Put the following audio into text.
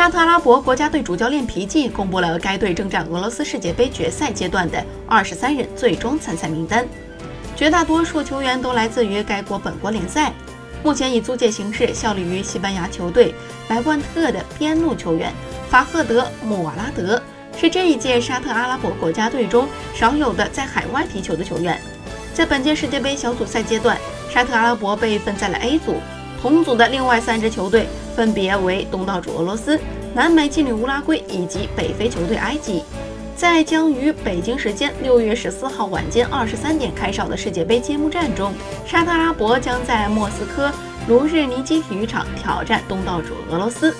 沙特阿拉伯国家队主教练皮季公布了该队征战俄罗斯世界杯决赛阶段的二十三人最终参赛名单，绝大多数球员都来自于该国本国联赛。目前以租借形式效力于西班牙球队莱万特的边路球员法赫德·穆瓦拉德，是这一届沙特阿拉伯国家队中少有的在海外踢球的球员。在本届世界杯小组赛阶段，沙特阿拉伯被分在了 A 组，同组的另外三支球队。分别为东道主俄罗斯、南美劲旅乌拉圭以及北非球队埃及。在将于北京时间六月十四号晚间二十三点开哨的世界杯揭幕战中，沙特阿拉伯将在莫斯科卢日尼基体育场挑战东道主俄罗斯。